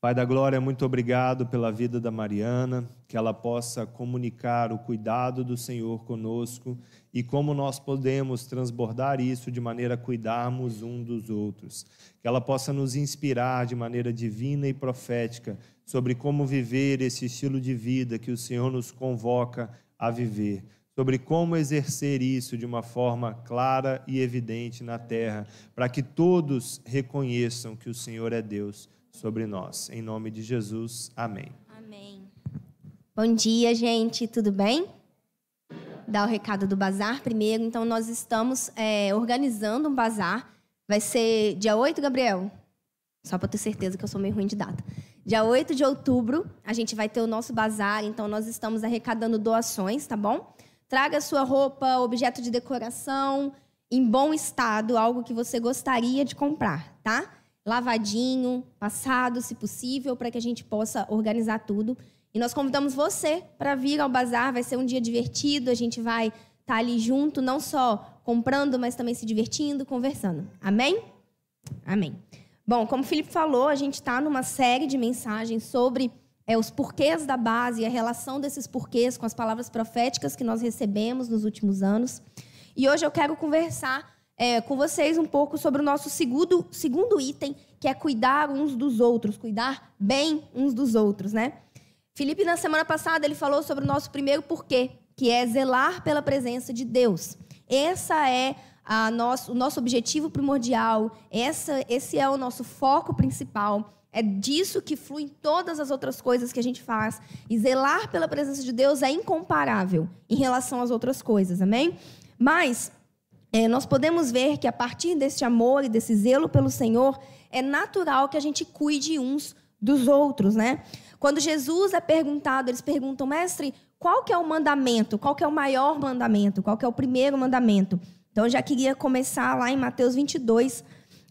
Pai da Glória, muito obrigado pela vida da Mariana, que ela possa comunicar o cuidado do Senhor conosco e como nós podemos transbordar isso de maneira a cuidarmos um dos outros. Que ela possa nos inspirar de maneira divina e profética sobre como viver esse estilo de vida que o Senhor nos convoca a viver sobre como exercer isso de uma forma clara e evidente na terra, para que todos reconheçam que o Senhor é Deus sobre nós. Em nome de Jesus, amém. Amém. Bom dia, gente, tudo bem? Dar o recado do bazar primeiro. Então, nós estamos é, organizando um bazar. Vai ser dia 8, Gabriel? Só para ter certeza que eu sou meio ruim de data. Dia 8 de outubro, a gente vai ter o nosso bazar, então nós estamos arrecadando doações, tá bom? Traga sua roupa, objeto de decoração em bom estado, algo que você gostaria de comprar, tá? lavadinho, passado, se possível, para que a gente possa organizar tudo. E nós convidamos você para vir ao bazar, vai ser um dia divertido, a gente vai estar tá ali junto, não só comprando, mas também se divertindo, conversando. Amém? Amém. Bom, como o Felipe falou, a gente está numa série de mensagens sobre é, os porquês da base a relação desses porquês com as palavras proféticas que nós recebemos nos últimos anos. E hoje eu quero conversar é, com vocês um pouco sobre o nosso segundo, segundo item, que é cuidar uns dos outros, cuidar bem uns dos outros, né? Felipe, na semana passada, ele falou sobre o nosso primeiro porquê, que é zelar pela presença de Deus. Essa é a nosso, o nosso objetivo primordial, essa, esse é o nosso foco principal. É disso que fluem todas as outras coisas que a gente faz. E zelar pela presença de Deus é incomparável em relação às outras coisas, amém? Mas é, nós podemos ver que a partir desse amor e desse zelo pelo Senhor, é natural que a gente cuide uns dos outros, né? Quando Jesus é perguntado, eles perguntam, mestre, qual que é o mandamento? Qual que é o maior mandamento? Qual que é o primeiro mandamento? Então, eu já queria começar lá em Mateus 22,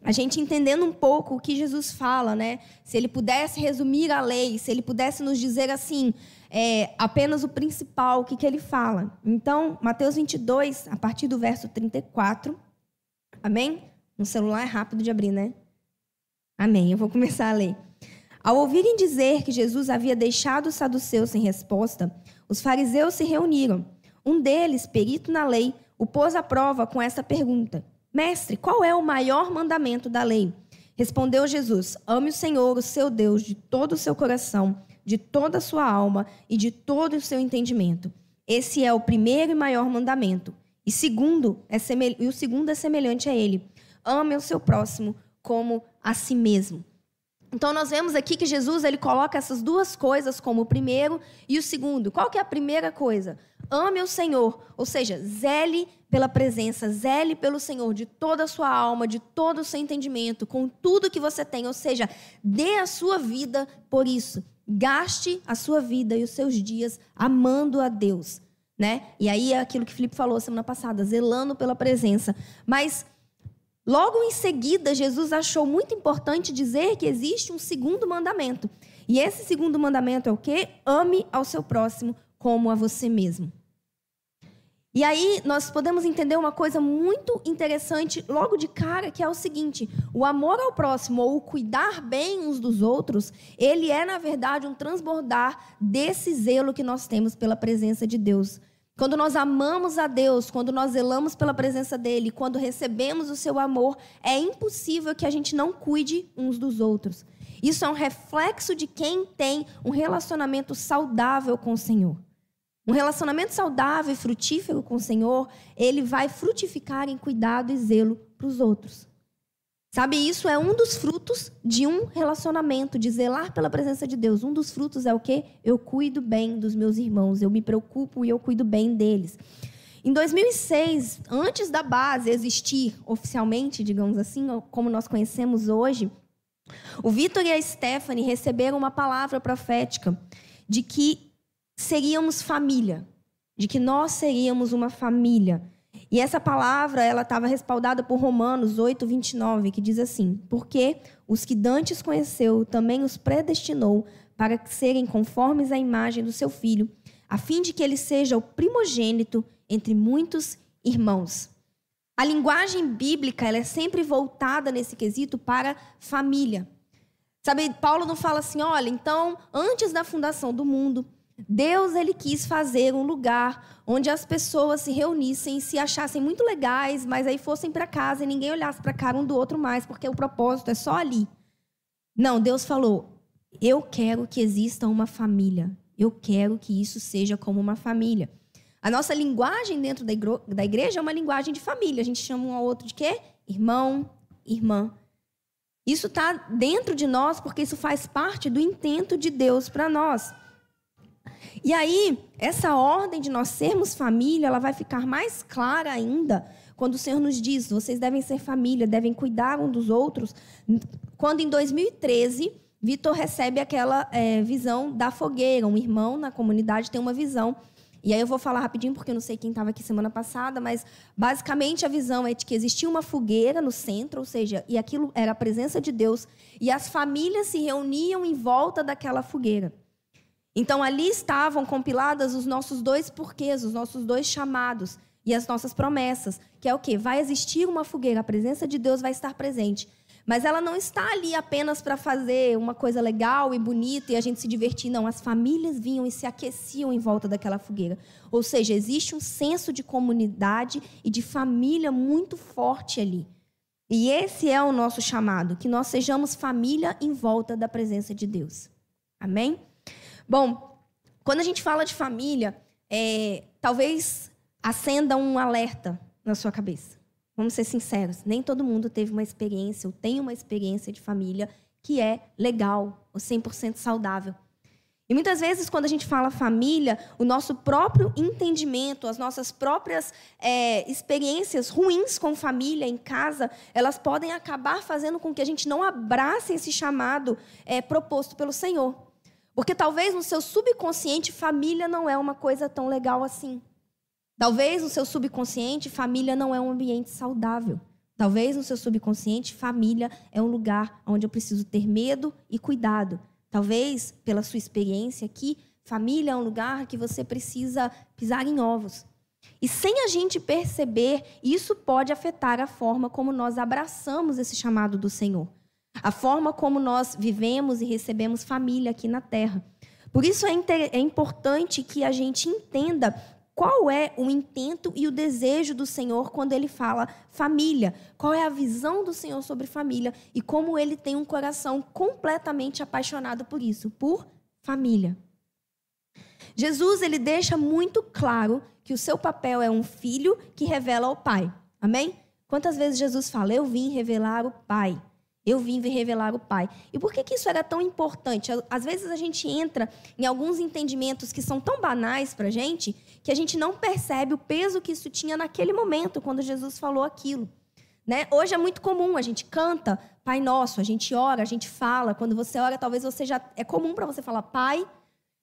a gente entendendo um pouco o que Jesus fala, né? Se ele pudesse resumir a lei, se ele pudesse nos dizer assim, é, apenas o principal, o que, que ele fala. Então, Mateus 22, a partir do verso 34. Amém? No celular é rápido de abrir, né? Amém. Eu vou começar a ler. Ao ouvirem dizer que Jesus havia deixado os saduceus sem resposta, os fariseus se reuniram. Um deles, perito na lei, o pôs à prova com essa pergunta: Mestre, qual é o maior mandamento da lei? Respondeu Jesus: Ame o Senhor, o seu Deus, de todo o seu coração, de toda a sua alma e de todo o seu entendimento. Esse é o primeiro e maior mandamento. E, segundo é semel... e o segundo é semelhante a ele: ame o seu próximo como a si mesmo. Então nós vemos aqui que Jesus ele coloca essas duas coisas como o primeiro e o segundo. Qual que é a primeira coisa? Ame o Senhor, ou seja, zele pela presença, zele pelo Senhor de toda a sua alma, de todo o seu entendimento, com tudo que você tem, ou seja, dê a sua vida por isso. Gaste a sua vida e os seus dias amando a Deus, né? E aí é aquilo que Felipe falou semana passada, zelando pela presença. Mas logo em seguida, Jesus achou muito importante dizer que existe um segundo mandamento. E esse segundo mandamento é o quê? Ame ao seu próximo como a você mesmo. E aí nós podemos entender uma coisa muito interessante logo de cara, que é o seguinte: o amor ao próximo ou o cuidar bem uns dos outros, ele é na verdade um transbordar desse zelo que nós temos pela presença de Deus. Quando nós amamos a Deus, quando nós zelamos pela presença dele, quando recebemos o seu amor, é impossível que a gente não cuide uns dos outros. Isso é um reflexo de quem tem um relacionamento saudável com o Senhor. Um relacionamento saudável e frutífero com o Senhor, ele vai frutificar em cuidado e zelo para os outros. Sabe, isso é um dos frutos de um relacionamento, de zelar pela presença de Deus. Um dos frutos é o quê? Eu cuido bem dos meus irmãos, eu me preocupo e eu cuido bem deles. Em 2006, antes da base existir oficialmente, digamos assim, como nós conhecemos hoje, o Vitor e a Stephanie receberam uma palavra profética de que seríamos família, de que nós seríamos uma família. E essa palavra, ela estava respaldada por Romanos 8, 29, que diz assim: Porque os que dantes conheceu, também os predestinou para serem conformes à imagem do seu filho, a fim de que ele seja o primogênito entre muitos irmãos. A linguagem bíblica ela é sempre voltada nesse quesito para família. Sabe, Paulo não fala assim, olha, então, antes da fundação do mundo, Deus ele quis fazer um lugar onde as pessoas se reunissem se achassem muito legais, mas aí fossem para casa e ninguém olhasse para a cara um do outro mais, porque o propósito é só ali. Não, Deus falou: "Eu quero que exista uma família. Eu quero que isso seja como uma família." A nossa linguagem dentro da igreja é uma linguagem de família. A gente chama um ao outro de quê? Irmão, irmã. Isso está dentro de nós porque isso faz parte do intento de Deus para nós. E aí, essa ordem de nós sermos família, ela vai ficar mais clara ainda quando o Senhor nos diz: vocês devem ser família, devem cuidar um dos outros. Quando em 2013, Vitor recebe aquela é, visão da fogueira, um irmão na comunidade tem uma visão. E aí eu vou falar rapidinho, porque eu não sei quem estava aqui semana passada, mas basicamente a visão é de que existia uma fogueira no centro, ou seja, e aquilo era a presença de Deus, e as famílias se reuniam em volta daquela fogueira. Então ali estavam compiladas os nossos dois porquês, os nossos dois chamados e as nossas promessas, que é o quê? Vai existir uma fogueira, a presença de Deus vai estar presente. Mas ela não está ali apenas para fazer uma coisa legal e bonita e a gente se divertir, não. As famílias vinham e se aqueciam em volta daquela fogueira. Ou seja, existe um senso de comunidade e de família muito forte ali. E esse é o nosso chamado, que nós sejamos família em volta da presença de Deus. Amém? Bom, quando a gente fala de família, é, talvez acenda um alerta na sua cabeça. Vamos ser sinceros, nem todo mundo teve uma experiência ou tem uma experiência de família que é legal ou 100% saudável. E muitas vezes, quando a gente fala família, o nosso próprio entendimento, as nossas próprias é, experiências ruins com família em casa, elas podem acabar fazendo com que a gente não abrace esse chamado é, proposto pelo Senhor. Porque talvez no seu subconsciente família não é uma coisa tão legal assim. Talvez no seu subconsciente família não é um ambiente saudável. Talvez no seu subconsciente família é um lugar onde eu preciso ter medo e cuidado. Talvez pela sua experiência aqui, família é um lugar que você precisa pisar em ovos. E sem a gente perceber, isso pode afetar a forma como nós abraçamos esse chamado do Senhor a forma como nós vivemos e recebemos família aqui na terra. Por isso é, é importante que a gente entenda qual é o intento e o desejo do Senhor quando ele fala família. Qual é a visão do Senhor sobre família e como ele tem um coração completamente apaixonado por isso, por família. Jesus ele deixa muito claro que o seu papel é um filho que revela ao Pai. Amém? Quantas vezes Jesus fala: "Eu vim revelar o Pai"? Eu vim revelar o Pai. E por que, que isso era tão importante? Às vezes a gente entra em alguns entendimentos que são tão banais para a gente que a gente não percebe o peso que isso tinha naquele momento, quando Jesus falou aquilo. Né? Hoje é muito comum, a gente canta Pai Nosso, a gente ora, a gente fala. Quando você ora, talvez você já. É comum para você falar Pai.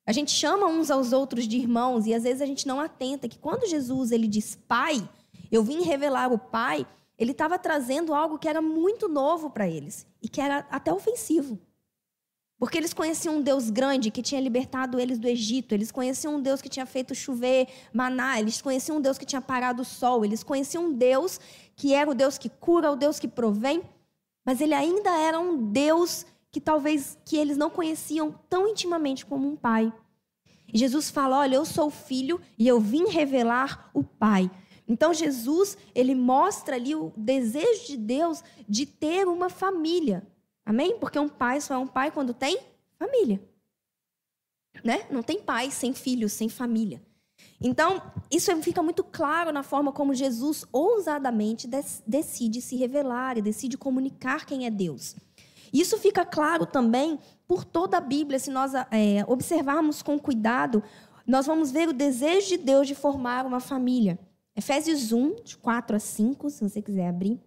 A gente chama uns aos outros de irmãos e às vezes a gente não atenta que quando Jesus ele diz Pai, eu vim revelar o Pai, ele estava trazendo algo que era muito novo para eles e que era até ofensivo. Porque eles conheciam um Deus grande que tinha libertado eles do Egito, eles conheciam um Deus que tinha feito chover maná, eles conheciam um Deus que tinha parado o sol, eles conheciam um Deus que era o Deus que cura, o Deus que provém, mas ele ainda era um Deus que talvez que eles não conheciam tão intimamente como um pai. E Jesus fala: "Olha, eu sou o filho e eu vim revelar o pai". Então Jesus, ele mostra ali o desejo de Deus de ter uma família. Amém? Porque um pai só é um pai quando tem família. Né? Não tem pai sem filhos, sem família. Então, isso fica muito claro na forma como Jesus ousadamente decide se revelar e decide comunicar quem é Deus. Isso fica claro também por toda a Bíblia, se nós é, observarmos com cuidado, nós vamos ver o desejo de Deus de formar uma família. Efésios 1, de 4 a 5, se você quiser abrir,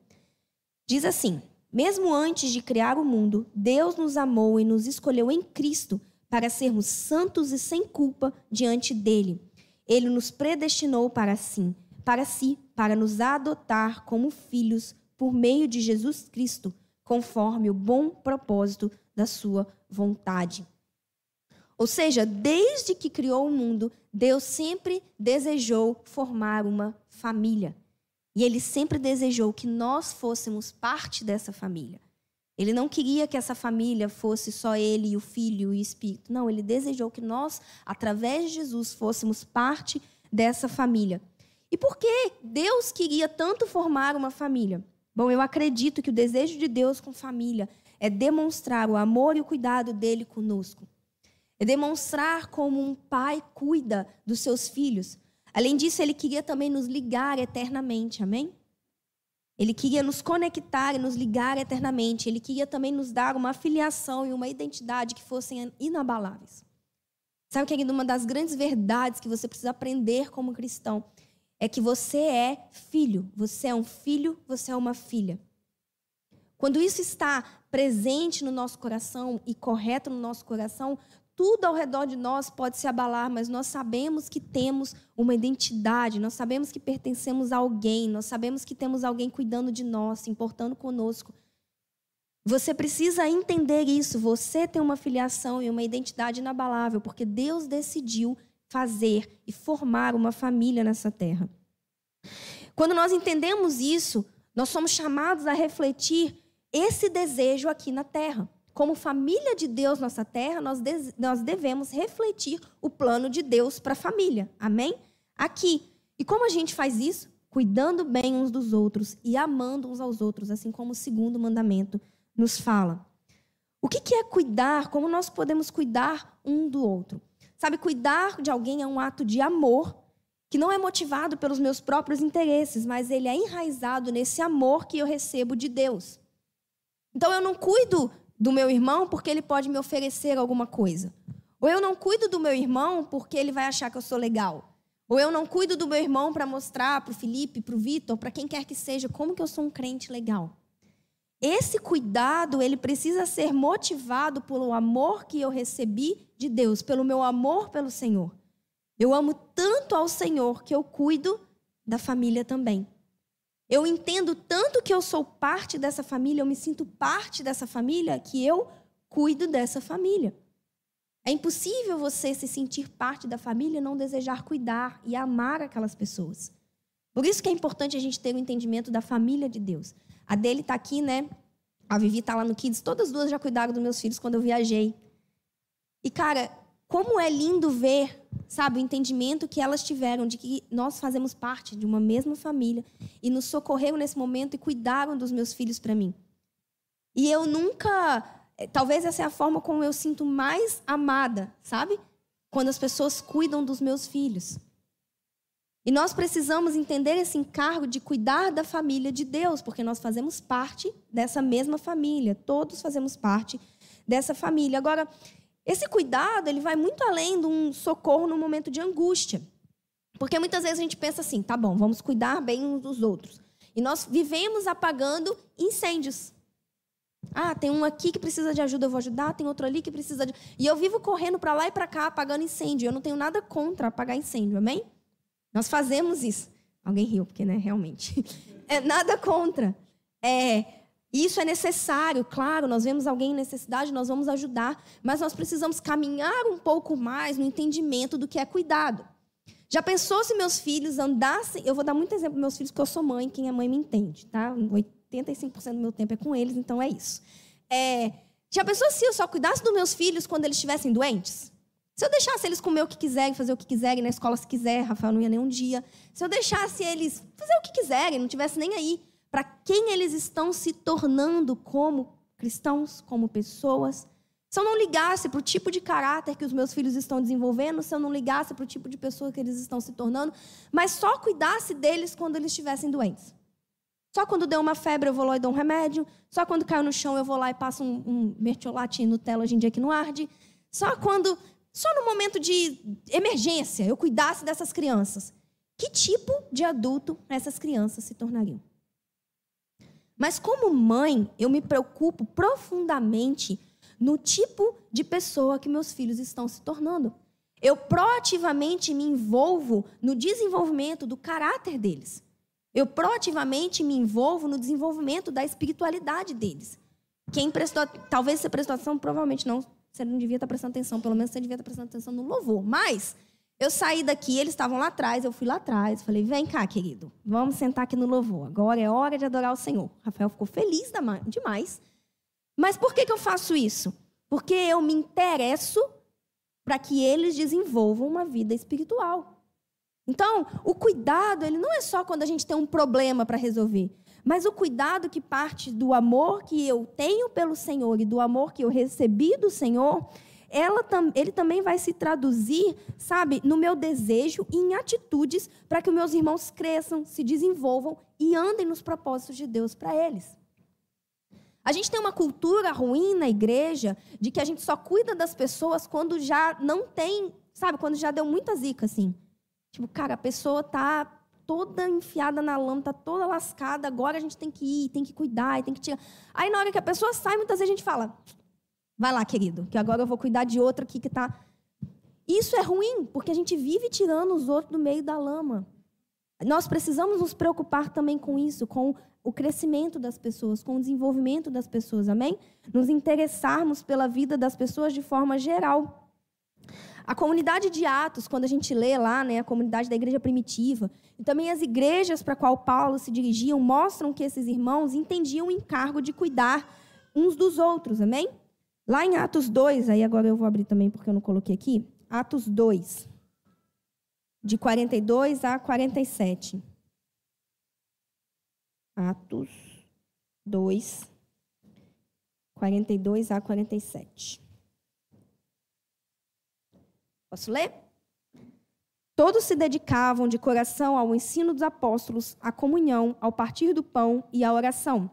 diz assim: Mesmo antes de criar o mundo, Deus nos amou e nos escolheu em Cristo para sermos santos e sem culpa diante dele. Ele nos predestinou para si, para si, para nos adotar como filhos por meio de Jesus Cristo, conforme o bom propósito da sua vontade. Ou seja, desde que criou o mundo, Deus sempre desejou formar uma família. E ele sempre desejou que nós fôssemos parte dessa família. Ele não queria que essa família fosse só ele o filho e o espírito. Não, ele desejou que nós, através de Jesus, fôssemos parte dessa família. E por que Deus queria tanto formar uma família? Bom, eu acredito que o desejo de Deus com família é demonstrar o amor e o cuidado dele conosco. É demonstrar como um pai cuida dos seus filhos. Além disso, ele queria também nos ligar eternamente, amém? Ele queria nos conectar e nos ligar eternamente. Ele queria também nos dar uma filiação e uma identidade que fossem inabaláveis. Sabe, querido, uma das grandes verdades que você precisa aprender como cristão é que você é filho. Você é um filho, você é uma filha. Quando isso está presente no nosso coração e correto no nosso coração, tudo ao redor de nós pode se abalar, mas nós sabemos que temos uma identidade, nós sabemos que pertencemos a alguém, nós sabemos que temos alguém cuidando de nós, se importando conosco. Você precisa entender isso. Você tem uma filiação e uma identidade inabalável, porque Deus decidiu fazer e formar uma família nessa terra. Quando nós entendemos isso, nós somos chamados a refletir esse desejo aqui na terra. Como família de Deus nessa terra, nós, de, nós devemos refletir o plano de Deus para a família. Amém? Aqui. E como a gente faz isso? Cuidando bem uns dos outros e amando uns aos outros, assim como o segundo mandamento nos fala. O que, que é cuidar? Como nós podemos cuidar um do outro? Sabe, cuidar de alguém é um ato de amor que não é motivado pelos meus próprios interesses, mas ele é enraizado nesse amor que eu recebo de Deus. Então eu não cuido do meu irmão porque ele pode me oferecer alguma coisa. Ou eu não cuido do meu irmão porque ele vai achar que eu sou legal. Ou eu não cuido do meu irmão para mostrar para o Felipe, para o Vitor, para quem quer que seja, como que eu sou um crente legal. Esse cuidado, ele precisa ser motivado pelo amor que eu recebi de Deus, pelo meu amor pelo Senhor. Eu amo tanto ao Senhor que eu cuido da família também. Eu entendo tanto que eu sou parte dessa família, eu me sinto parte dessa família, que eu cuido dessa família. É impossível você se sentir parte da família e não desejar cuidar e amar aquelas pessoas. Por isso que é importante a gente ter o um entendimento da família de Deus. A dele está aqui, né? A Vivi está lá no Kids. Todas duas já cuidaram dos meus filhos quando eu viajei. E, cara, como é lindo ver sabe, o entendimento que elas tiveram de que nós fazemos parte de uma mesma família e nos socorreram nesse momento e cuidaram dos meus filhos para mim. E eu nunca, eh, talvez essa é a forma como eu sinto mais amada, sabe? Quando as pessoas cuidam dos meus filhos. E nós precisamos entender esse encargo de cuidar da família de Deus, porque nós fazemos parte dessa mesma família, todos fazemos parte dessa família. Agora, esse cuidado, ele vai muito além de um socorro no momento de angústia. Porque muitas vezes a gente pensa assim, tá bom, vamos cuidar bem uns dos outros. E nós vivemos apagando incêndios. Ah, tem um aqui que precisa de ajuda, eu vou ajudar, tem outro ali que precisa de. E eu vivo correndo para lá e para cá apagando incêndio. Eu não tenho nada contra apagar incêndio, amém? Nós fazemos isso. Alguém riu, porque, né, realmente. É nada contra. É, isso é necessário, claro, nós vemos alguém em necessidade, nós vamos ajudar, mas nós precisamos caminhar um pouco mais no entendimento do que é cuidado. Já pensou se meus filhos andassem. Eu vou dar muito exemplo para meus filhos, porque eu sou mãe, quem é mãe me entende, tá? 85% do meu tempo é com eles, então é isso. É, já pensou se eu só cuidasse dos meus filhos quando eles estivessem doentes? Se eu deixasse eles comer o que quiserem, fazer o que quiserem, na escola se quiser, Rafael não ia nem um dia. Se eu deixasse eles fazer o que quiserem, não tivesse nem aí para quem eles estão se tornando como cristãos, como pessoas. Se eu não ligasse para o tipo de caráter que os meus filhos estão desenvolvendo, se eu não ligasse para o tipo de pessoa que eles estão se tornando, mas só cuidasse deles quando eles estivessem doentes. Só quando deu uma febre eu vou lá e dou um remédio. Só quando caiu no chão eu vou lá e passo um, um mertiolate Nutella hoje em dia que não arde. Só quando, só no momento de emergência eu cuidasse dessas crianças. Que tipo de adulto essas crianças se tornariam? Mas como mãe, eu me preocupo profundamente no tipo de pessoa que meus filhos estão se tornando. Eu proativamente me envolvo no desenvolvimento do caráter deles. Eu proativamente me envolvo no desenvolvimento da espiritualidade deles. Quem prestou, talvez você prestou atenção, provavelmente não, você não devia estar prestando atenção, pelo menos você devia estar prestando atenção no louvor. Mas eu saí daqui, eles estavam lá atrás, eu fui lá atrás, falei: vem cá, querido, vamos sentar aqui no louvor. Agora é hora de adorar o Senhor. Rafael ficou feliz demais. Mas por que, que eu faço isso? Porque eu me interesso para que eles desenvolvam uma vida espiritual. Então, o cuidado, ele não é só quando a gente tem um problema para resolver, mas o cuidado que parte do amor que eu tenho pelo Senhor e do amor que eu recebi do Senhor, ela, ele também vai se traduzir, sabe, no meu desejo e em atitudes para que os meus irmãos cresçam, se desenvolvam e andem nos propósitos de Deus para eles. A gente tem uma cultura ruim na igreja de que a gente só cuida das pessoas quando já não tem, sabe, quando já deu muita zica, assim. Tipo, cara, a pessoa tá toda enfiada na lama, tá toda lascada, agora a gente tem que ir, tem que cuidar, tem que tirar. Aí na hora que a pessoa sai, muitas vezes a gente fala: vai lá, querido, que agora eu vou cuidar de outra aqui que tá. Isso é ruim, porque a gente vive tirando os outros do meio da lama. Nós precisamos nos preocupar também com isso, com o crescimento das pessoas, com o desenvolvimento das pessoas, amém? Nos interessarmos pela vida das pessoas de forma geral. A comunidade de Atos, quando a gente lê lá, né, a comunidade da igreja primitiva, e também as igrejas para qual Paulo se dirigiam, mostram que esses irmãos entendiam o encargo de cuidar uns dos outros, amém? Lá em Atos 2, aí agora eu vou abrir também porque eu não coloquei aqui, Atos 2, de 42 a 47. Atos 2, 42 a 47. Posso ler? Todos se dedicavam de coração ao ensino dos apóstolos, à comunhão, ao partir do pão e à oração.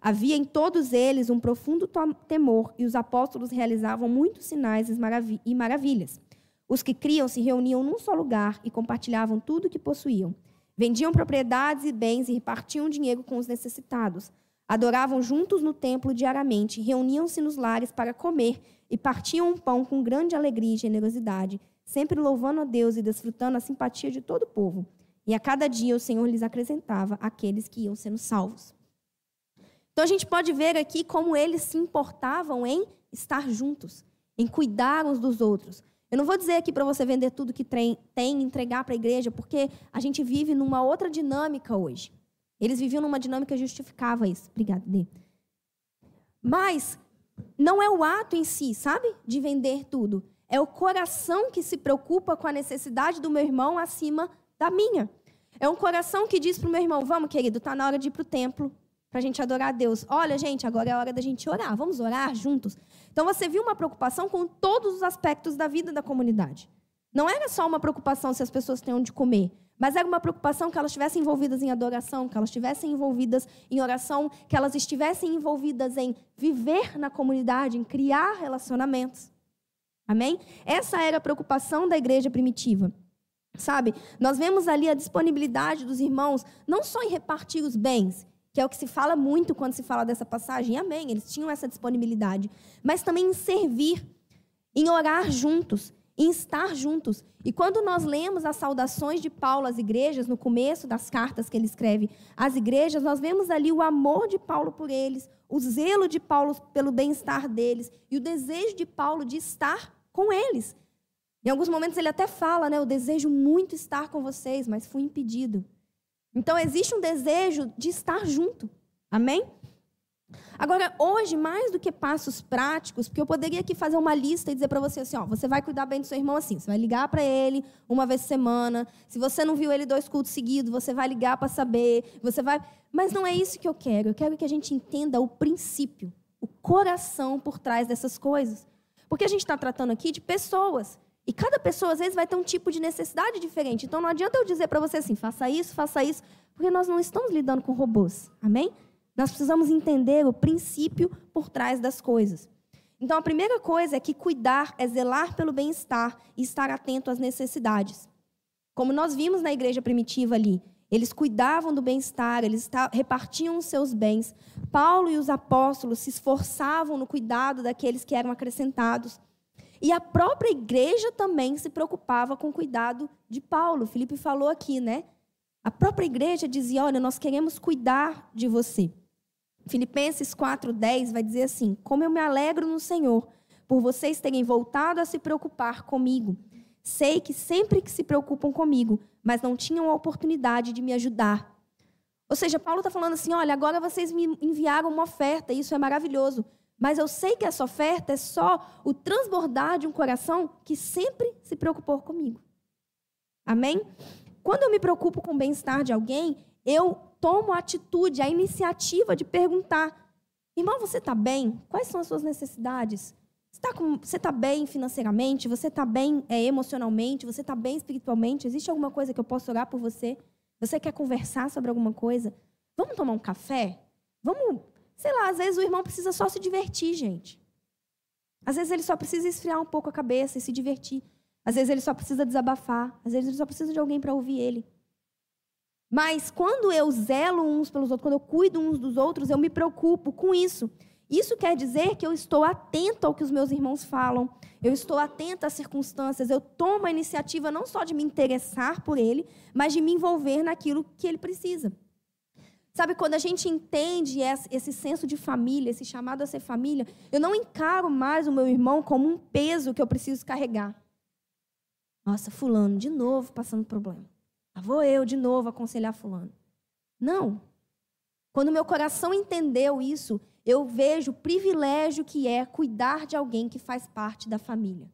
Havia em todos eles um profundo temor e os apóstolos realizavam muitos sinais e maravilhas. Os que criam se reuniam num só lugar e compartilhavam tudo o que possuíam. Vendiam propriedades e bens e repartiam dinheiro com os necessitados. Adoravam juntos no templo diariamente, reuniam-se nos lares para comer e partiam um pão com grande alegria e generosidade, sempre louvando a Deus e desfrutando a simpatia de todo o povo. E a cada dia o Senhor lhes acrescentava aqueles que iam sendo salvos. Então a gente pode ver aqui como eles se importavam em estar juntos, em cuidar uns dos outros. Eu não vou dizer aqui para você vender tudo que tem, entregar para a igreja, porque a gente vive numa outra dinâmica hoje. Eles viviam numa dinâmica que justificava isso. Obrigada, Dê. Mas não é o ato em si, sabe? De vender tudo. É o coração que se preocupa com a necessidade do meu irmão acima da minha. É um coração que diz para o meu irmão: vamos, querido, está na hora de ir para o templo para a gente adorar a Deus. Olha, gente, agora é a hora da gente orar. Vamos orar juntos? Então você viu uma preocupação com todos os aspectos da vida da comunidade. Não era só uma preocupação se as pessoas têm onde comer, mas era uma preocupação que elas estivessem envolvidas em adoração, que elas estivessem envolvidas em oração, que elas estivessem envolvidas em viver na comunidade, em criar relacionamentos. Amém? Essa era a preocupação da igreja primitiva. Sabe? Nós vemos ali a disponibilidade dos irmãos, não só em repartir os bens, que é o que se fala muito quando se fala dessa passagem. Amém, eles tinham essa disponibilidade. Mas também em servir, em orar juntos, em estar juntos. E quando nós lemos as saudações de Paulo às igrejas, no começo das cartas que ele escreve às igrejas, nós vemos ali o amor de Paulo por eles, o zelo de Paulo pelo bem-estar deles e o desejo de Paulo de estar com eles. Em alguns momentos ele até fala, né, eu desejo muito estar com vocês, mas fui impedido. Então, existe um desejo de estar junto. Amém? Agora, hoje, mais do que passos práticos, porque eu poderia aqui fazer uma lista e dizer para você assim: ó, você vai cuidar bem do seu irmão assim, você vai ligar para ele uma vez por semana. Se você não viu ele dois cultos seguidos, você vai ligar para saber. Você vai. Mas não é isso que eu quero. Eu quero que a gente entenda o princípio, o coração por trás dessas coisas. Porque a gente está tratando aqui de pessoas. E cada pessoa, às vezes, vai ter um tipo de necessidade diferente. Então, não adianta eu dizer para você assim, faça isso, faça isso, porque nós não estamos lidando com robôs. Amém? Nós precisamos entender o princípio por trás das coisas. Então, a primeira coisa é que cuidar é zelar pelo bem-estar e estar atento às necessidades. Como nós vimos na igreja primitiva ali, eles cuidavam do bem-estar, eles repartiam os seus bens. Paulo e os apóstolos se esforçavam no cuidado daqueles que eram acrescentados. E a própria igreja também se preocupava com o cuidado de Paulo. Felipe falou aqui, né? A própria igreja dizia: Olha, nós queremos cuidar de você. Filipenses 4,10 vai dizer assim: Como eu me alegro no Senhor por vocês terem voltado a se preocupar comigo. Sei que sempre que se preocupam comigo, mas não tinham a oportunidade de me ajudar. Ou seja, Paulo está falando assim: olha, agora vocês me enviaram uma oferta, isso é maravilhoso. Mas eu sei que essa oferta é só o transbordar de um coração que sempre se preocupou comigo. Amém? Quando eu me preocupo com o bem-estar de alguém, eu tomo a atitude, a iniciativa de perguntar: irmão, você está bem? Quais são as suas necessidades? Você está tá bem financeiramente? Você está bem é, emocionalmente? Você está bem espiritualmente? Existe alguma coisa que eu possa orar por você? Você quer conversar sobre alguma coisa? Vamos tomar um café? Vamos, sei lá, às vezes o irmão precisa só se divertir, gente. Às vezes ele só precisa esfriar um pouco a cabeça e se divertir. Às vezes ele só precisa desabafar. Às vezes ele só precisa de alguém para ouvir ele. Mas quando eu zelo uns pelos outros, quando eu cuido uns dos outros, eu me preocupo com isso. Isso quer dizer que eu estou atento ao que os meus irmãos falam, eu estou atento às circunstâncias, eu tomo a iniciativa não só de me interessar por ele, mas de me envolver naquilo que ele precisa. Sabe, quando a gente entende esse senso de família, esse chamado a ser família, eu não encaro mais o meu irmão como um peso que eu preciso carregar. Nossa, fulano, de novo passando problema. Lá vou eu de novo aconselhar fulano. Não. Quando meu coração entendeu isso, eu vejo o privilégio que é cuidar de alguém que faz parte da família.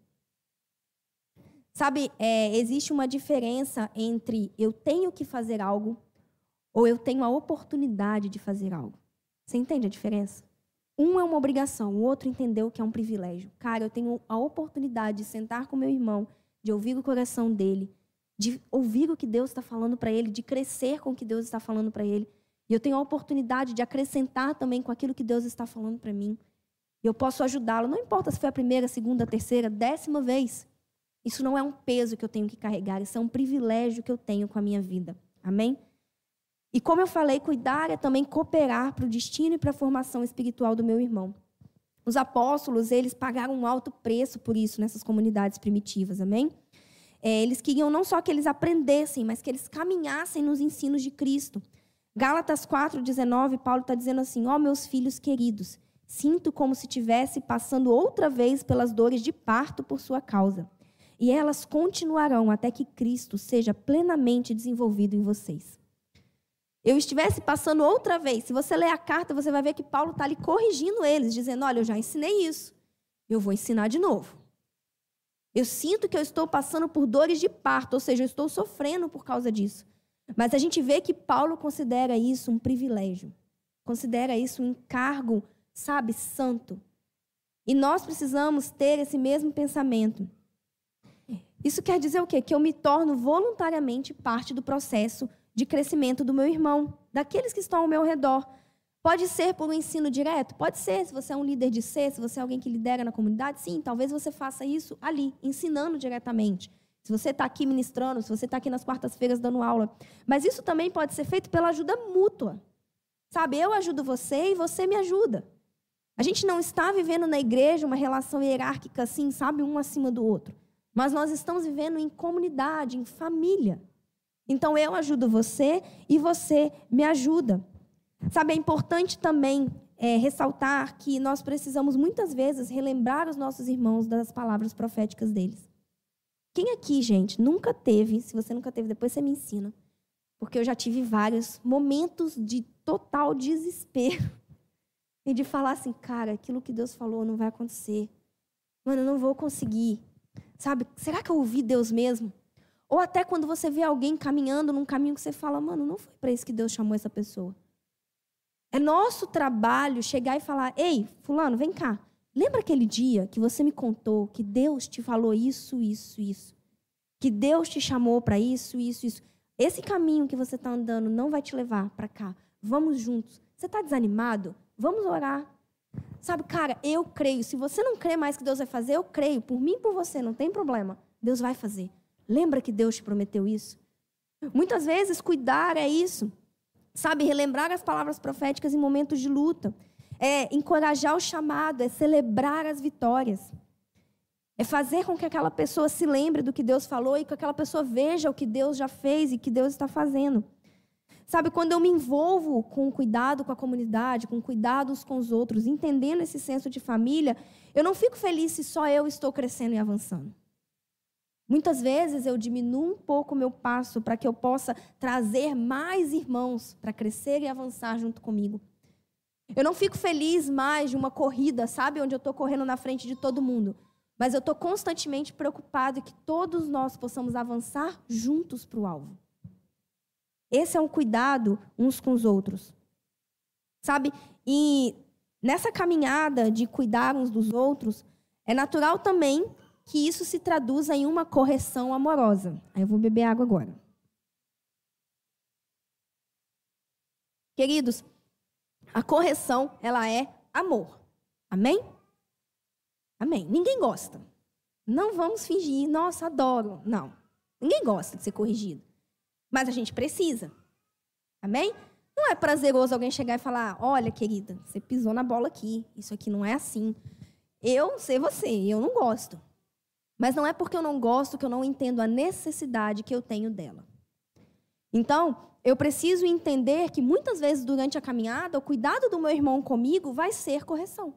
Sabe, é, existe uma diferença entre eu tenho que fazer algo ou eu tenho a oportunidade de fazer algo. Você entende a diferença? Um é uma obrigação, o outro entendeu que é um privilégio. Cara, eu tenho a oportunidade de sentar com meu irmão, de ouvir o coração dele, de ouvir o que Deus está falando para ele, de crescer com o que Deus está falando para ele. E eu tenho a oportunidade de acrescentar também com aquilo que Deus está falando para mim. E eu posso ajudá-lo, não importa se foi a primeira, segunda, terceira, décima vez. Isso não é um peso que eu tenho que carregar, isso é um privilégio que eu tenho com a minha vida. Amém? E como eu falei, cuidar é também cooperar para o destino e para a formação espiritual do meu irmão. Os apóstolos, eles pagaram um alto preço por isso nessas comunidades primitivas, amém? É, eles queriam não só que eles aprendessem, mas que eles caminhassem nos ensinos de Cristo. Gálatas 4,19, Paulo está dizendo assim: Ó oh, meus filhos queridos, sinto como se estivesse passando outra vez pelas dores de parto por sua causa. E elas continuarão até que Cristo seja plenamente desenvolvido em vocês. Eu estivesse passando outra vez, se você ler a carta, você vai ver que Paulo está ali corrigindo eles, dizendo: Olha, eu já ensinei isso, eu vou ensinar de novo. Eu sinto que eu estou passando por dores de parto, ou seja, eu estou sofrendo por causa disso. Mas a gente vê que Paulo considera isso um privilégio, considera isso um encargo, sabe, santo. E nós precisamos ter esse mesmo pensamento. Isso quer dizer o quê? Que eu me torno voluntariamente parte do processo de crescimento do meu irmão, daqueles que estão ao meu redor. Pode ser por um ensino direto? Pode ser, se você é um líder de ser, se você é alguém que lidera na comunidade, sim, talvez você faça isso ali, ensinando diretamente. Se você está aqui ministrando, se você está aqui nas quartas-feiras dando aula. Mas isso também pode ser feito pela ajuda mútua. Sabe, eu ajudo você e você me ajuda. A gente não está vivendo na igreja uma relação hierárquica assim, sabe, um acima do outro. Mas nós estamos vivendo em comunidade, em família. Então eu ajudo você e você me ajuda. Sabe, é importante também é, ressaltar que nós precisamos muitas vezes relembrar os nossos irmãos das palavras proféticas deles. Quem aqui, gente, nunca teve, se você nunca teve, depois você me ensina, porque eu já tive vários momentos de total desespero e de falar assim, cara, aquilo que Deus falou não vai acontecer. Mano, eu não vou conseguir. Sabe? Será que eu ouvi Deus mesmo? Ou até quando você vê alguém caminhando num caminho que você fala, mano, não foi para isso que Deus chamou essa pessoa. É nosso trabalho chegar e falar: ei, Fulano, vem cá. Lembra aquele dia que você me contou que Deus te falou isso, isso, isso? Que Deus te chamou para isso, isso, isso. Esse caminho que você está andando não vai te levar para cá. Vamos juntos. Você está desanimado? Vamos orar. Sabe, cara, eu creio. Se você não crê mais que Deus vai fazer, eu creio. Por mim e por você, não tem problema. Deus vai fazer. Lembra que Deus te prometeu isso? Muitas vezes, cuidar é isso. Sabe, relembrar as palavras proféticas em momentos de luta é encorajar o chamado, é celebrar as vitórias. É fazer com que aquela pessoa se lembre do que Deus falou e que aquela pessoa veja o que Deus já fez e que Deus está fazendo. Sabe, quando eu me envolvo com cuidado com a comunidade, com cuidados com os outros, entendendo esse senso de família, eu não fico feliz se só eu estou crescendo e avançando. Muitas vezes eu diminuo um pouco o meu passo para que eu possa trazer mais irmãos para crescer e avançar junto comigo. Eu não fico feliz mais de uma corrida, sabe? Onde eu estou correndo na frente de todo mundo. Mas eu estou constantemente preocupado que todos nós possamos avançar juntos para o alvo. Esse é um cuidado uns com os outros. Sabe? E nessa caminhada de cuidar uns dos outros, é natural também que isso se traduza em uma correção amorosa. Aí eu vou beber água agora. Queridos, a correção, ela é amor. Amém? Amém. Ninguém gosta. Não vamos fingir, nossa, adoro. Não. Ninguém gosta de ser corrigido. Mas a gente precisa. Amém? Não é prazeroso alguém chegar e falar: olha, querida, você pisou na bola aqui. Isso aqui não é assim. Eu sei você, eu não gosto. Mas não é porque eu não gosto que eu não entendo a necessidade que eu tenho dela. Então, eu preciso entender que muitas vezes durante a caminhada, o cuidado do meu irmão comigo vai ser correção.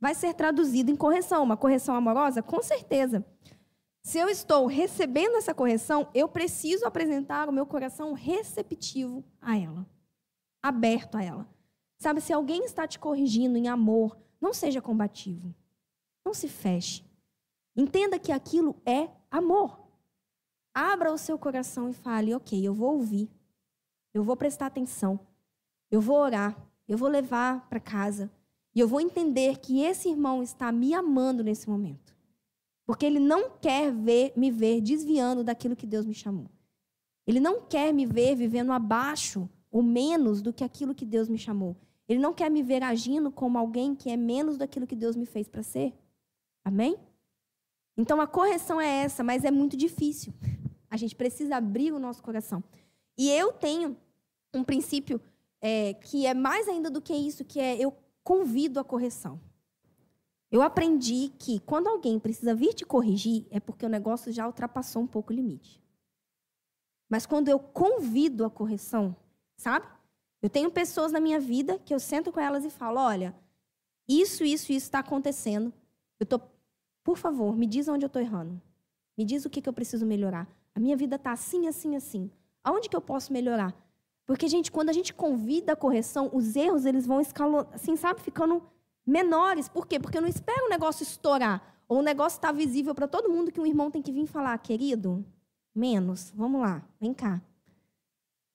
Vai ser traduzido em correção. Uma correção amorosa? Com certeza. Se eu estou recebendo essa correção, eu preciso apresentar o meu coração receptivo a ela, aberto a ela. Sabe, se alguém está te corrigindo em amor, não seja combativo. Não se feche. Entenda que aquilo é amor. Abra o seu coração e fale: ok, eu vou ouvir, eu vou prestar atenção, eu vou orar, eu vou levar para casa e eu vou entender que esse irmão está me amando nesse momento. Porque ele não quer ver, me ver desviando daquilo que Deus me chamou. Ele não quer me ver vivendo abaixo ou menos do que aquilo que Deus me chamou. Ele não quer me ver agindo como alguém que é menos daquilo que Deus me fez para ser. Amém? Então a correção é essa, mas é muito difícil. A gente precisa abrir o nosso coração. E eu tenho um princípio é, que é mais ainda do que isso, que é eu convido a correção. Eu aprendi que quando alguém precisa vir te corrigir, é porque o negócio já ultrapassou um pouco o limite. Mas quando eu convido a correção, sabe? Eu tenho pessoas na minha vida que eu sento com elas e falo: olha, isso, isso, isso está acontecendo. Eu tô, por favor, me diz onde eu estou errando. Me diz o que, que eu preciso melhorar. A minha vida está assim, assim, assim. Aonde que eu posso melhorar? Porque, gente, quando a gente convida a correção, os erros eles vão escalando, assim, sabe, ficando menores. Por quê? Porque eu não espero o negócio estourar. Ou o negócio está visível para todo mundo que um irmão tem que vir falar, querido, menos, vamos lá, vem cá.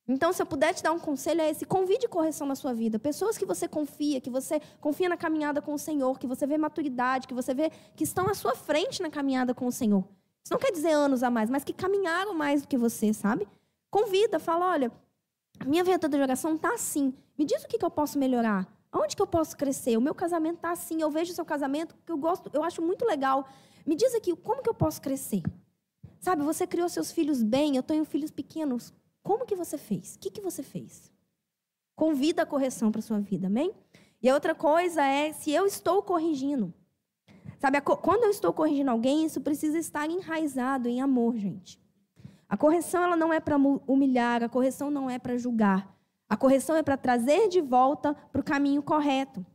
Então, se eu puder te dar um conselho, é esse: convide correção na sua vida. Pessoas que você confia, que você confia na caminhada com o Senhor, que você vê maturidade, que você vê que estão à sua frente na caminhada com o Senhor. Isso não quer dizer anos a mais, mas que caminharam mais do que você, sabe? Convida, fala: olha, minha verdadeira oração está assim. Me diz o que, que eu posso melhorar. Aonde que eu posso crescer? O meu casamento está assim. Eu vejo o seu casamento que eu gosto, eu acho muito legal. Me diz aqui, como que eu posso crescer? Sabe, você criou seus filhos bem, eu tenho filhos pequenos. Como que você fez? O que, que você fez? Convida a correção para sua vida, amém? E a outra coisa é se eu estou corrigindo. Sabe, quando eu estou corrigindo alguém, isso precisa estar enraizado em amor, gente. A correção ela não é para humilhar, a correção não é para julgar. A correção é para trazer de volta para o caminho correto.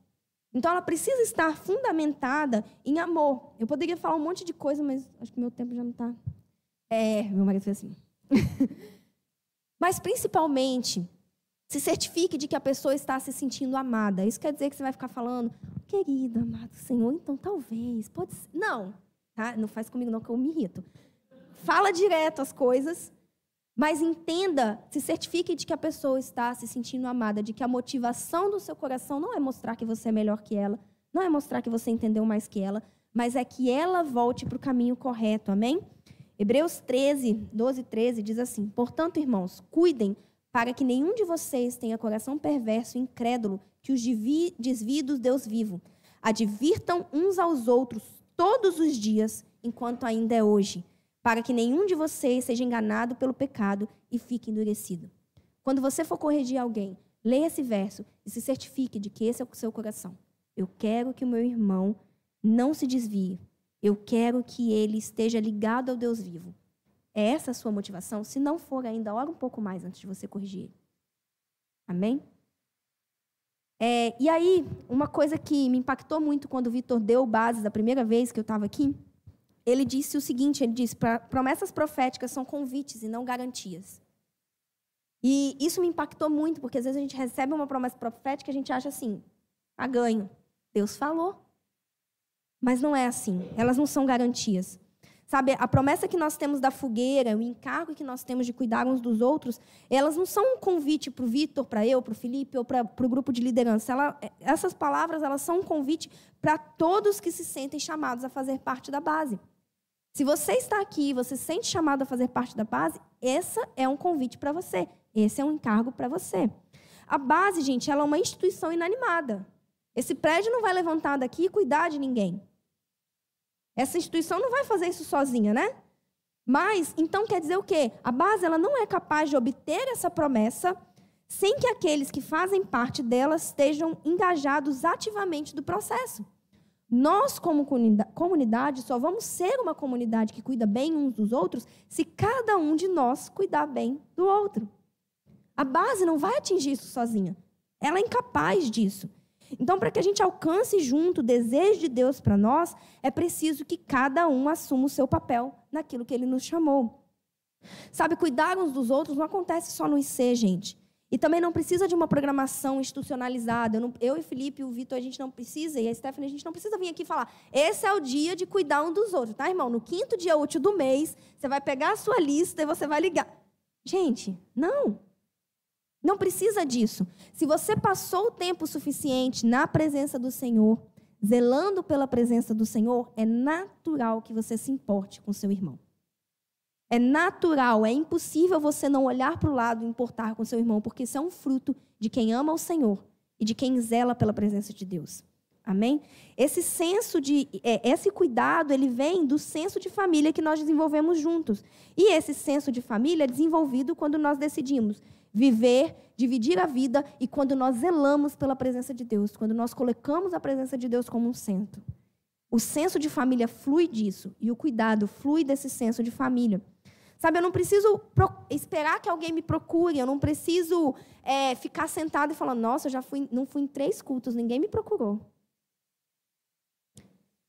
Então ela precisa estar fundamentada em amor. Eu poderia falar um monte de coisa, mas acho que meu tempo já não está. É, meu marido fez assim. Mas, principalmente, se certifique de que a pessoa está se sentindo amada. Isso quer dizer que você vai ficar falando, querido, amado Senhor, então talvez, pode ser. Não, tá? Não faz comigo não, que eu me irrito. Fala direto as coisas, mas entenda, se certifique de que a pessoa está se sentindo amada, de que a motivação do seu coração não é mostrar que você é melhor que ela, não é mostrar que você entendeu mais que ela, mas é que ela volte para o caminho correto, amém? Hebreus 13, 12 e 13 diz assim: Portanto, irmãos, cuidem para que nenhum de vocês tenha coração perverso e incrédulo que os desvie do Deus vivo. Advirtam uns aos outros todos os dias, enquanto ainda é hoje, para que nenhum de vocês seja enganado pelo pecado e fique endurecido. Quando você for corrigir alguém, leia esse verso e se certifique de que esse é o seu coração. Eu quero que o meu irmão não se desvie, eu quero que ele esteja ligado ao Deus vivo. É essa a sua motivação? Se não for ainda, ora um pouco mais antes de você corrigir ele. Amém? É, e aí, uma coisa que me impactou muito quando o Vitor deu bases da primeira vez que eu estava aqui, ele disse o seguinte: ele disse, promessas proféticas são convites e não garantias. E isso me impactou muito, porque às vezes a gente recebe uma promessa profética e a gente acha assim, a tá ganho. Deus falou. Mas não é assim. Elas não são garantias. Sabe, a promessa que nós temos da fogueira, o encargo que nós temos de cuidar uns dos outros, elas não são um convite para o Vitor, para eu, para o Felipe ou para o grupo de liderança. Ela, essas palavras elas são um convite para todos que se sentem chamados a fazer parte da base. Se você está aqui, você se sente chamado a fazer parte da base, essa é um convite para você. Esse é um encargo para você. A base, gente, ela é uma instituição inanimada. Esse prédio não vai levantar daqui e cuidar de ninguém. Essa instituição não vai fazer isso sozinha, né? Mas, então quer dizer o quê? A base ela não é capaz de obter essa promessa sem que aqueles que fazem parte dela estejam engajados ativamente do processo. Nós, como comunidade, só vamos ser uma comunidade que cuida bem uns dos outros se cada um de nós cuidar bem do outro. A base não vai atingir isso sozinha. Ela é incapaz disso. Então, para que a gente alcance junto o desejo de Deus para nós, é preciso que cada um assuma o seu papel naquilo que ele nos chamou. Sabe, cuidar uns dos outros não acontece só no IC, gente. E também não precisa de uma programação institucionalizada. Eu, não, eu e Felipe e o Vitor, a gente não precisa, e a Stephanie, a gente não precisa vir aqui falar. Esse é o dia de cuidar um dos outros, tá, irmão? No quinto dia útil do mês, você vai pegar a sua lista e você vai ligar. Gente, não. Não precisa disso. Se você passou o tempo suficiente na presença do Senhor, zelando pela presença do Senhor, é natural que você se importe com seu irmão. É natural, é impossível você não olhar para o lado e importar com seu irmão, porque isso é um fruto de quem ama o Senhor e de quem zela pela presença de Deus. Amém? Esse senso de, é, esse cuidado, ele vem do senso de família que nós desenvolvemos juntos. E esse senso de família é desenvolvido quando nós decidimos viver, dividir a vida e quando nós zelamos pela presença de Deus, quando nós colocamos a presença de Deus como um centro. O senso de família flui disso e o cuidado flui desse senso de família. Sabe, eu não preciso esperar que alguém me procure, eu não preciso é, ficar sentado e falar, nossa, eu já fui, não fui em três cultos, ninguém me procurou.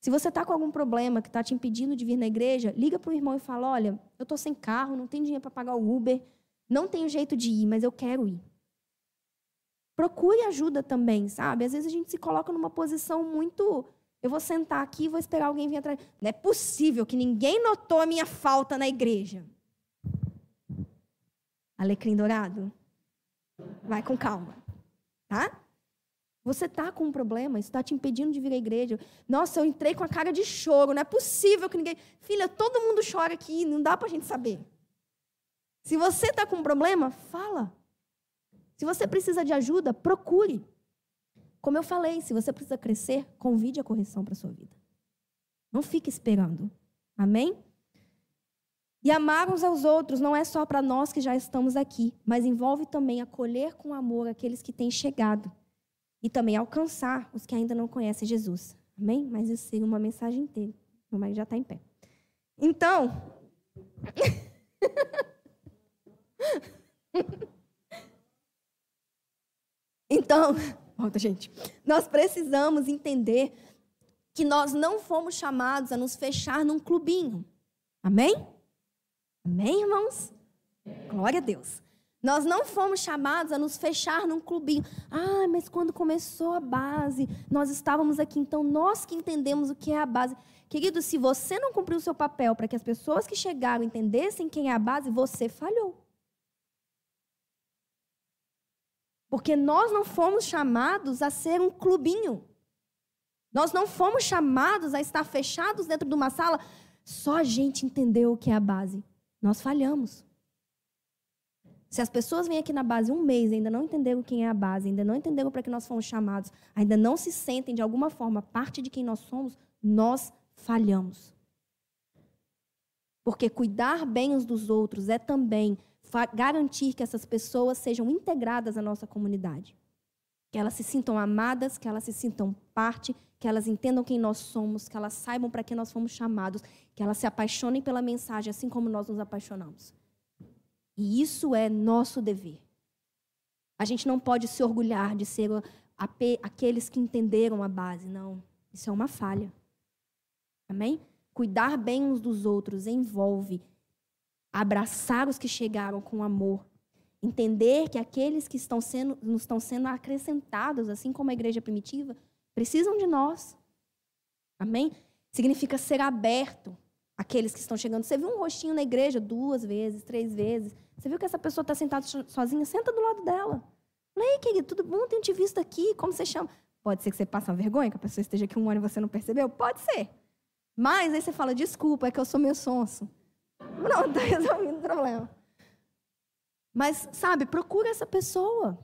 Se você está com algum problema que está te impedindo de vir na igreja, liga para o irmão e fala, olha, eu estou sem carro, não tenho dinheiro para pagar o Uber, não tenho jeito de ir, mas eu quero ir. Procure ajuda também, sabe? Às vezes a gente se coloca numa posição muito. Eu vou sentar aqui e vou esperar alguém vir atrás. Não é possível que ninguém notou a minha falta na igreja. Alecrim dourado. Vai com calma. Tá? Você está com um problema, isso está te impedindo de vir à igreja. Nossa, eu entrei com a cara de choro, não é possível que ninguém. Filha, todo mundo chora aqui, não dá para a gente saber. Se você está com um problema, fala. Se você precisa de ajuda, procure. Como eu falei, se você precisa crescer, convide a correção para sua vida. Não fique esperando. Amém? E amar uns aos outros não é só para nós que já estamos aqui, mas envolve também acolher com amor aqueles que têm chegado e também alcançar os que ainda não conhecem Jesus. Amém? Mas isso seria uma mensagem inteira. Meu marido já está em pé. Então. Então, volta, gente. Nós precisamos entender que nós não fomos chamados a nos fechar num clubinho. Amém? Amém, irmãos? Glória a Deus. Nós não fomos chamados a nos fechar num clubinho. Ah, mas quando começou a base, nós estávamos aqui. Então, nós que entendemos o que é a base. Querido, se você não cumpriu o seu papel para que as pessoas que chegaram entendessem quem é a base, você falhou. Porque nós não fomos chamados a ser um clubinho. Nós não fomos chamados a estar fechados dentro de uma sala. Só a gente entendeu o que é a base. Nós falhamos. Se as pessoas vêm aqui na base um mês e ainda não entenderam quem é a base, ainda não entenderam para que nós fomos chamados, ainda não se sentem de alguma forma parte de quem nós somos, nós falhamos. Porque cuidar bem uns dos outros é também garantir que essas pessoas sejam integradas à nossa comunidade. Que elas se sintam amadas, que elas se sintam parte, que elas entendam quem nós somos, que elas saibam para que nós fomos chamados, que elas se apaixonem pela mensagem assim como nós nos apaixonamos. E isso é nosso dever. A gente não pode se orgulhar de ser aqueles que entenderam a base, não. Isso é uma falha. Amém? Cuidar bem uns dos outros envolve abraçar os que chegaram com amor Entender que aqueles que estão sendo, nos estão sendo acrescentados, assim como a igreja primitiva, precisam de nós. Amém? Significa ser aberto àqueles que estão chegando. Você viu um rostinho na igreja duas vezes, três vezes. Você viu que essa pessoa está sentada sozinha? Senta do lado dela. Ei, querido, tudo bom? Tenho te visto aqui. Como você chama? Pode ser que você passe uma vergonha, que a pessoa esteja aqui um ano e você não percebeu? Pode ser. Mas aí você fala, desculpa, é que eu sou meio sonso. Não, está resolvendo o problema. Mas, sabe, procura essa pessoa.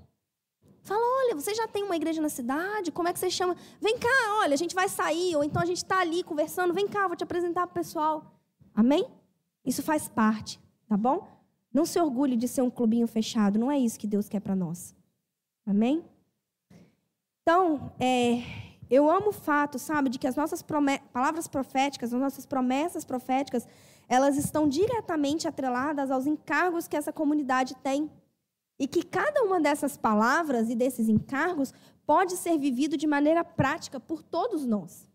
Fala, olha, você já tem uma igreja na cidade? Como é que você chama? Vem cá, olha, a gente vai sair, ou então a gente está ali conversando. Vem cá, vou te apresentar para o pessoal. Amém? Isso faz parte, tá bom? Não se orgulhe de ser um clubinho fechado. Não é isso que Deus quer para nós. Amém? Então, é, eu amo o fato, sabe, de que as nossas palavras proféticas, as nossas promessas proféticas, elas estão diretamente atreladas aos encargos que essa comunidade tem. E que cada uma dessas palavras e desses encargos pode ser vivido de maneira prática por todos nós.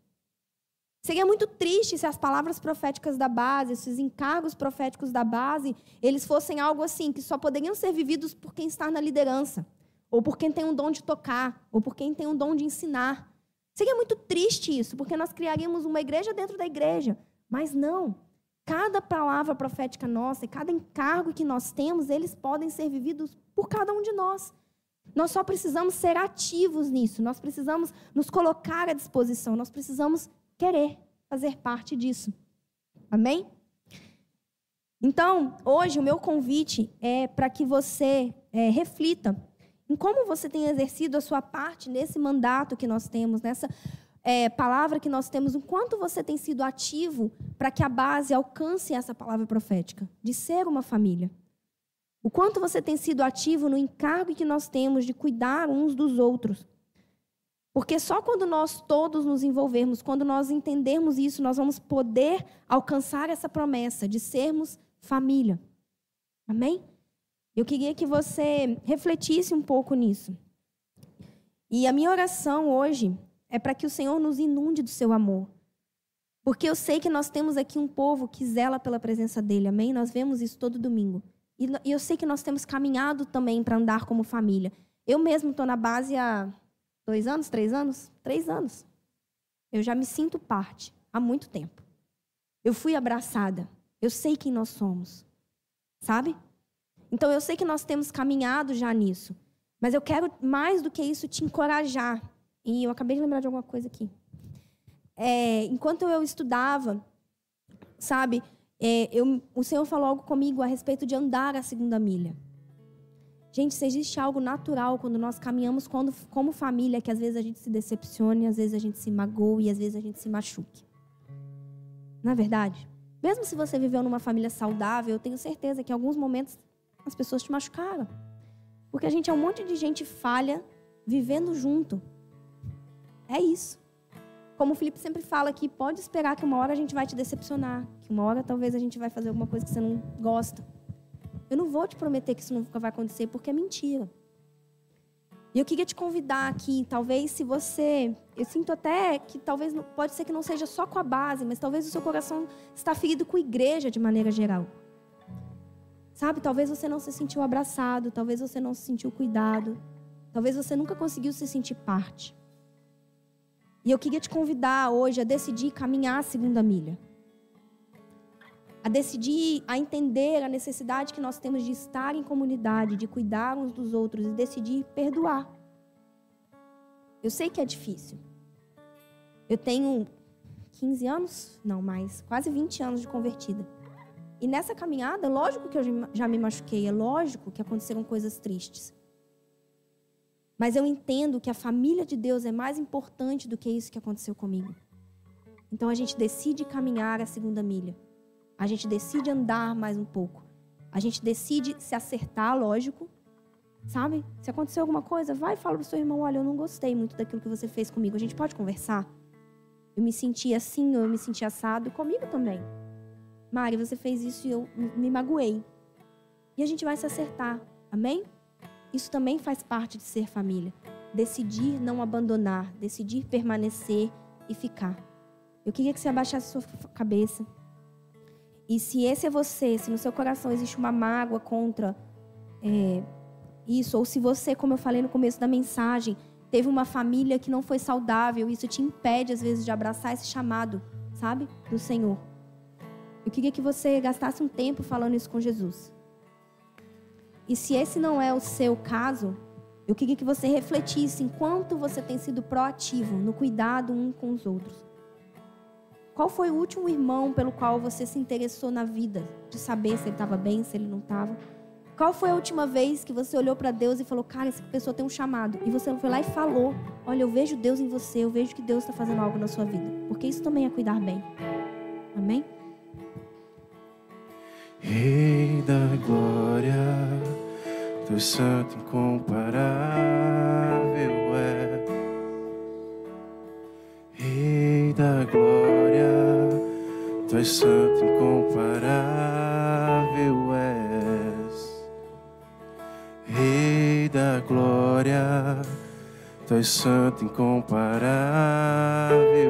Seria muito triste se as palavras proféticas da base, esses encargos proféticos da base, eles fossem algo assim, que só poderiam ser vividos por quem está na liderança, ou por quem tem um dom de tocar, ou por quem tem um dom de ensinar. Seria muito triste isso, porque nós criaríamos uma igreja dentro da igreja. Mas não. Cada palavra profética nossa e cada encargo que nós temos, eles podem ser vividos por cada um de nós. Nós só precisamos ser ativos nisso, nós precisamos nos colocar à disposição, nós precisamos querer fazer parte disso. Amém? Então, hoje o meu convite é para que você é, reflita em como você tem exercido a sua parte nesse mandato que nós temos, nessa é, palavra que nós temos, o quanto você tem sido ativo para que a base alcance essa palavra profética, de ser uma família. O quanto você tem sido ativo no encargo que nós temos de cuidar uns dos outros. Porque só quando nós todos nos envolvermos, quando nós entendermos isso, nós vamos poder alcançar essa promessa de sermos família. Amém? Eu queria que você refletisse um pouco nisso. E a minha oração hoje é para que o Senhor nos inunde do seu amor. Porque eu sei que nós temos aqui um povo que zela pela presença dele, amém? Nós vemos isso todo domingo. E eu sei que nós temos caminhado também para andar como família. Eu mesmo estou na base há dois anos, três anos? Três anos. Eu já me sinto parte há muito tempo. Eu fui abraçada. Eu sei quem nós somos. Sabe? Então eu sei que nós temos caminhado já nisso, mas eu quero mais do que isso te encorajar. E eu acabei de lembrar de alguma coisa aqui. É, enquanto eu estudava, sabe, é, eu, o Senhor falou algo comigo a respeito de andar a segunda milha. Gente, se existe algo natural quando nós caminhamos quando, como família, que às vezes a gente se decepcione, às vezes a gente se magoe às vezes a gente se machuque. Na é verdade, mesmo se você viveu numa família saudável, eu tenho certeza que em alguns momentos as pessoas te machucaram. Porque a gente é um monte de gente falha vivendo junto. É isso. Como o Felipe sempre fala aqui, pode esperar que uma hora a gente vai te decepcionar, que uma hora talvez a gente vai fazer alguma coisa que você não gosta. Eu não vou te prometer que isso nunca vai acontecer, porque é mentira. E eu queria te convidar aqui, talvez se você, eu sinto até que talvez pode ser que não seja só com a base, mas talvez o seu coração está ferido com a igreja de maneira geral. Sabe, talvez você não se sentiu abraçado, talvez você não se sentiu cuidado, talvez você nunca conseguiu se sentir parte. E eu queria te convidar hoje a decidir caminhar a segunda milha. A decidir, a entender a necessidade que nós temos de estar em comunidade, de cuidar uns dos outros e decidir perdoar. Eu sei que é difícil. Eu tenho 15 anos, não mais, quase 20 anos de convertida. E nessa caminhada, lógico que eu já me machuquei, é lógico que aconteceram coisas tristes. Mas eu entendo que a família de Deus é mais importante do que isso que aconteceu comigo. Então a gente decide caminhar a segunda milha. A gente decide andar mais um pouco. A gente decide se acertar, lógico. Sabe? Se aconteceu alguma coisa, vai e fala pro seu irmão: olha, eu não gostei muito daquilo que você fez comigo. A gente pode conversar? Eu me senti assim, eu me senti assado comigo também. Mari, você fez isso e eu me magoei. E a gente vai se acertar. Amém? Isso também faz parte de ser família. Decidir não abandonar, decidir permanecer e ficar. Eu queria que você abaixasse sua cabeça. E se esse é você, se no seu coração existe uma mágoa contra é, isso, ou se você, como eu falei no começo da mensagem, teve uma família que não foi saudável, isso te impede às vezes de abraçar esse chamado, sabe, do Senhor. Eu queria que você gastasse um tempo falando isso com Jesus. E se esse não é o seu caso, eu queria que você refletisse em quanto você tem sido proativo no cuidado um com os outros. Qual foi o último irmão pelo qual você se interessou na vida, de saber se ele estava bem, se ele não estava? Qual foi a última vez que você olhou para Deus e falou, cara, essa pessoa tem um chamado? E você foi lá e falou: Olha, eu vejo Deus em você, eu vejo que Deus está fazendo algo na sua vida. Porque isso também é cuidar bem. Amém? Rei da glória, teu santo incomparável é. Rei da glória, tu és santo incomparável és. Rei da glória, tu és santo incomparável